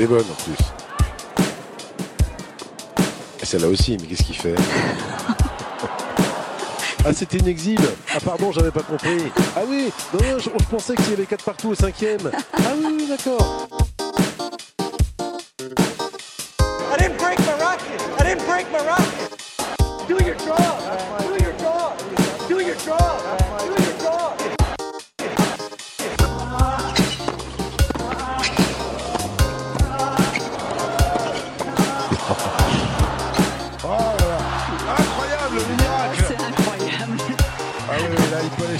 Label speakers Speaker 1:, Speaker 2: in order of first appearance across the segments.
Speaker 1: elle est bonne en plus. Et celle-là aussi, mais qu'est-ce qu'il fait Ah, c'était une exhibe. Ah, pardon, j'avais pas compris. Ah oui, non, non, je, je pensais qu'il y avait 4 partout au cinquième. Ah oui, oui, d'accord.
Speaker 2: I didn't break my racket. I didn't break my racket. Doing your job.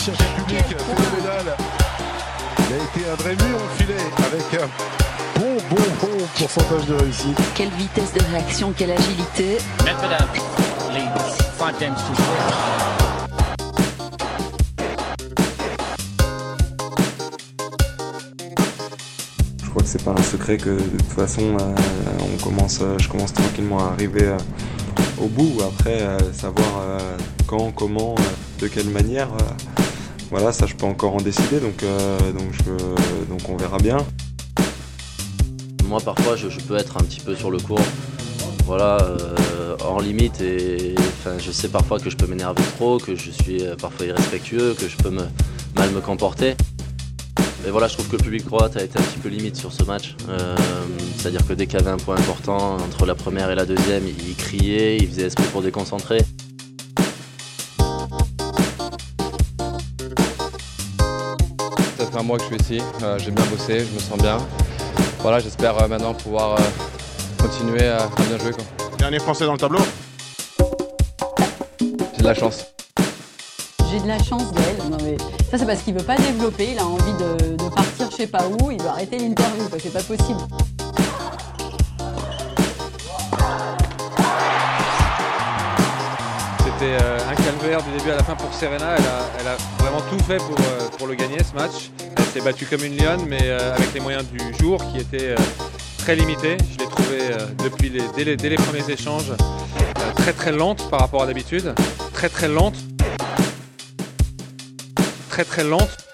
Speaker 1: Là, il public. Phénoménal. A été un vrai mur au filet avec un bon, bon, bon pourcentage de réussite.
Speaker 3: Quelle vitesse de réaction, quelle agilité.
Speaker 4: Medvedev leads five games to three.
Speaker 5: Je crois que c'est pas un secret que de toute façon, euh, on commence, euh, je commence tranquillement à arriver euh, au bout. Après, euh, savoir euh, quand, comment, euh, de quelle manière, euh, voilà, ça je peux encore en décider. Donc, euh, on verra bien.
Speaker 6: Moi, parfois, je, peux être un petit peu sur le court, voilà, euh, hors limite. Et je sais parfois que je peux m'énerver trop, que je suis euh, parfois irrespectueux, que je peux mal me comporter. Et voilà, je trouve que le public croate a été un petit peu limite sur ce match. C'est-à-dire que dès qu'il y avait un point important entre la première et la deuxième, il criait, il faisait esprit pour déconcentrer.
Speaker 7: Un mois que je suis ici, euh, j'ai bien bossé, je me sens bien. Voilà, j'espère euh, maintenant pouvoir euh, continuer à, à bien jouer. quoi.
Speaker 8: Dernier français dans le tableau.
Speaker 7: J'ai de la chance.
Speaker 9: J'ai de la chance d'elle. Non mais ça c'est parce qu'il veut pas développer. Il a envie de, de partir je sais pas où. Il veut arrêter l'interview. quoi. C'est pas possible.
Speaker 10: C'était du début à la fin pour Serena. Elle a, elle a vraiment tout fait pour, euh, pour le gagner ce match. Elle s'est battue comme une lionne, mais euh, avec les moyens du jour qui étaient euh, très limités. Je l'ai trouvée depuis les, dès, les, dès les premiers échanges très très lente par rapport à d'habitude. Très très lente. Très très lente.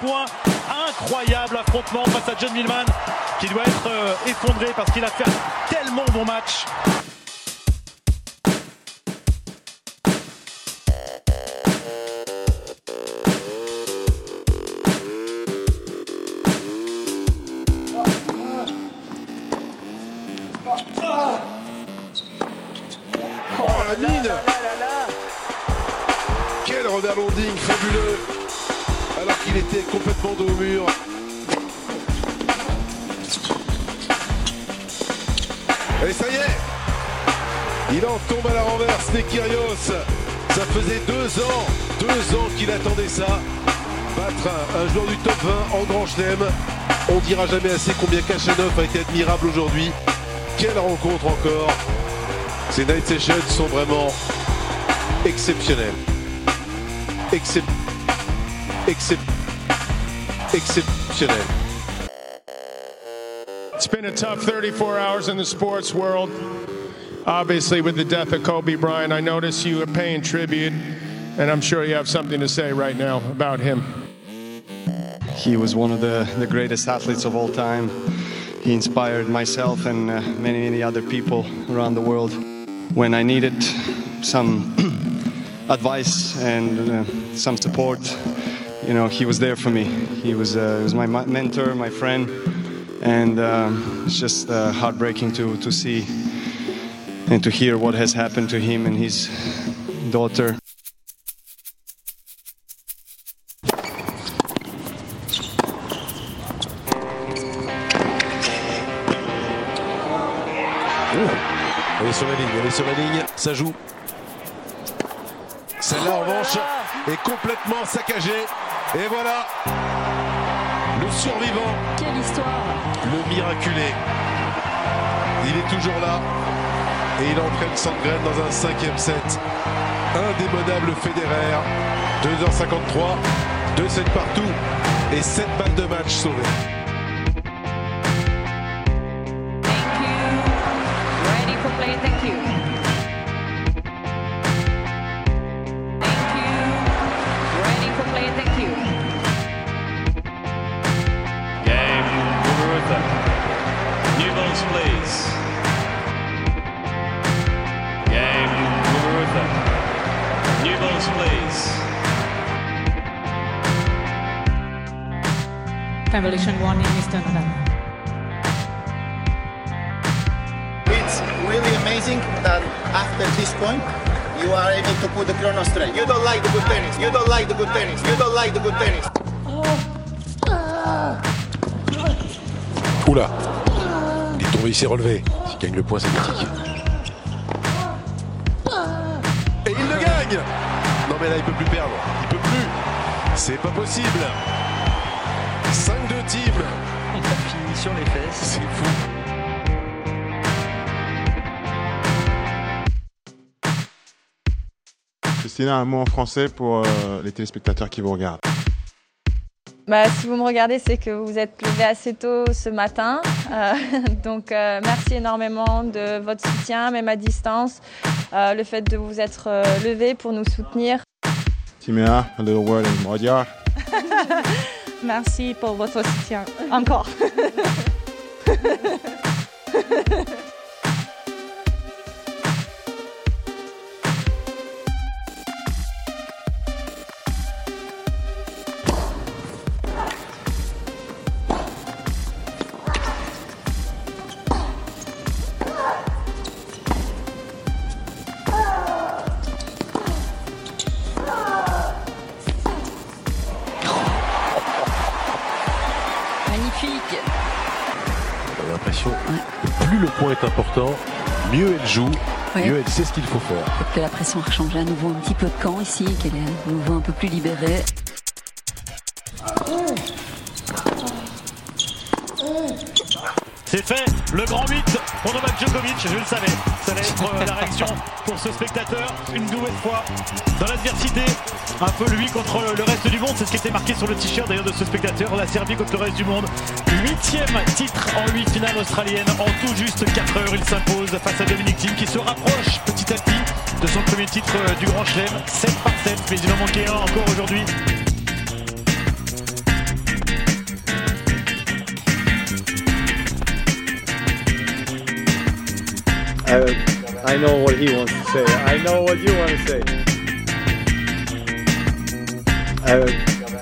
Speaker 2: Incroyable affrontement face à John Millman qui doit être euh, effondré parce qu'il a fait un tellement bon match.
Speaker 1: Oh la mine. Quel Robert Londing fabuleux Était complètement dos au mur. Et ça y est Il en tombe à la renverse, Nekirios Ça faisait deux ans, deux ans qu'il attendait ça. Battre un, un joueur du top 20 en grand chelem. On dira jamais assez combien Kachanov a été admirable aujourd'hui. Quelle rencontre encore ces night sessions sont vraiment exceptionnels. Excep... Excep... Exceptionnels.
Speaker 8: It's been a tough 34 hours in the sports world. Obviously, with the death of Kobe Bryant, I notice you are paying tribute, and I'm sure you have something to say right now about him.
Speaker 11: He was one of the, the greatest athletes of all time. He inspired myself and uh, many, many other people around the world. When I needed some advice and uh, some support, you know, he was there for me. He was, uh, he was my mentor, my friend, and um, it's just uh, heartbreaking to, to see and to hear what has happened to him and his daughter.
Speaker 1: Elle est sur la ligne, elle est sur la ligne, ça joue. Celle-là en revanche est complètement saccagée. Et voilà le survivant,
Speaker 3: Quelle histoire.
Speaker 1: le miraculé. Il est toujours là et il entraîne Sandgren dans un cinquième set. Indémodable Federer. 2h53, 2 sets partout et 7 balles de match sauvées.
Speaker 12: Revolution 1 in Eastern November.
Speaker 13: It's really amazing that after this point, you are able to put the chrono straight. You don't like the good tennis. You don't like the good tennis. You don't like the good tennis.
Speaker 1: Oula Il est tombé, il s'est relevé. S'il gagne le point, c'est critique. Et il le gagne Non mais là, il peut plus perdre. Il peut plus. C'est pas possible.
Speaker 14: Sur les fesses.
Speaker 1: C'est fou.
Speaker 15: Christina, un mot en français pour euh, les téléspectateurs qui vous regardent.
Speaker 16: Bah, si vous me regardez, c'est que vous êtes levé assez tôt ce matin. Euh, donc, euh, merci énormément de votre soutien, même à distance. Euh, le fait de vous être euh, levé pour nous soutenir.
Speaker 15: Timea, a little word in Magyar.
Speaker 16: Merci pour votre soutien. Encore.
Speaker 1: On a l'impression que plus le point est important, mieux elle joue,
Speaker 3: Ouais.
Speaker 1: mieux elle sait ce qu'il faut faire.
Speaker 3: Que la pression a changé à nouveau un petit peu de camp ici, qu'elle est à nouveau un peu plus libérée.
Speaker 2: Fait, le grand 8 pour Novak Djokovic, je le savais. Ça allait être euh, la réaction pour ce spectateur, une nouvelle fois dans l'adversité. Un peu lui contre le reste du monde, c'est ce qui était marqué sur le t-shirt d'ailleurs de ce spectateur, la Serbie contre le reste du monde. Huitième titre en huit finales australiennes, en tout juste 4 heures, il s'impose face à Dominic Thiem qui se rapproche petit à petit de son premier titre euh, du Grand Chelem, 7 par 7, mais il en manquait un encore aujourd'hui.
Speaker 17: Uh, I know what he wants to say. I know what you want to say. Uh,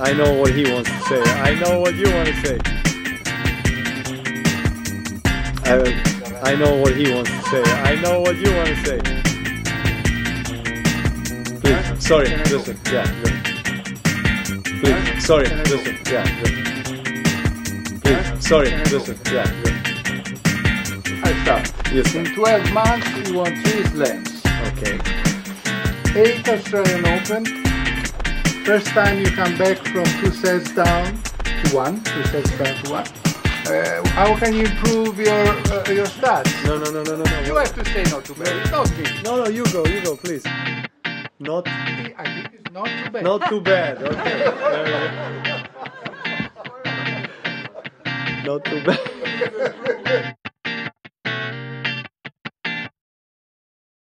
Speaker 17: I know what he wants to say. I know what you want to say. Uh, I know what he wants to say. I know what you want to say. Please, sorry, listen, yeah. Please, sorry, listen, yeah. Please, sorry, listen, yeah. Listen.
Speaker 18: I.
Speaker 17: Yes, sir.
Speaker 18: In 12 months, you won three slams.
Speaker 17: Okay.
Speaker 18: Eight Australian Open. First time you come back from two sets down to one. Two sets down to one. Uh, how can you improve your uh, your stats?
Speaker 17: No, no, no, no, no, no.
Speaker 18: You have to say not too bad. Not me.
Speaker 17: No, no, you go, you go, please. Not,
Speaker 18: I think it's not too bad.
Speaker 17: not too bad. Okay. There we go. Not too bad.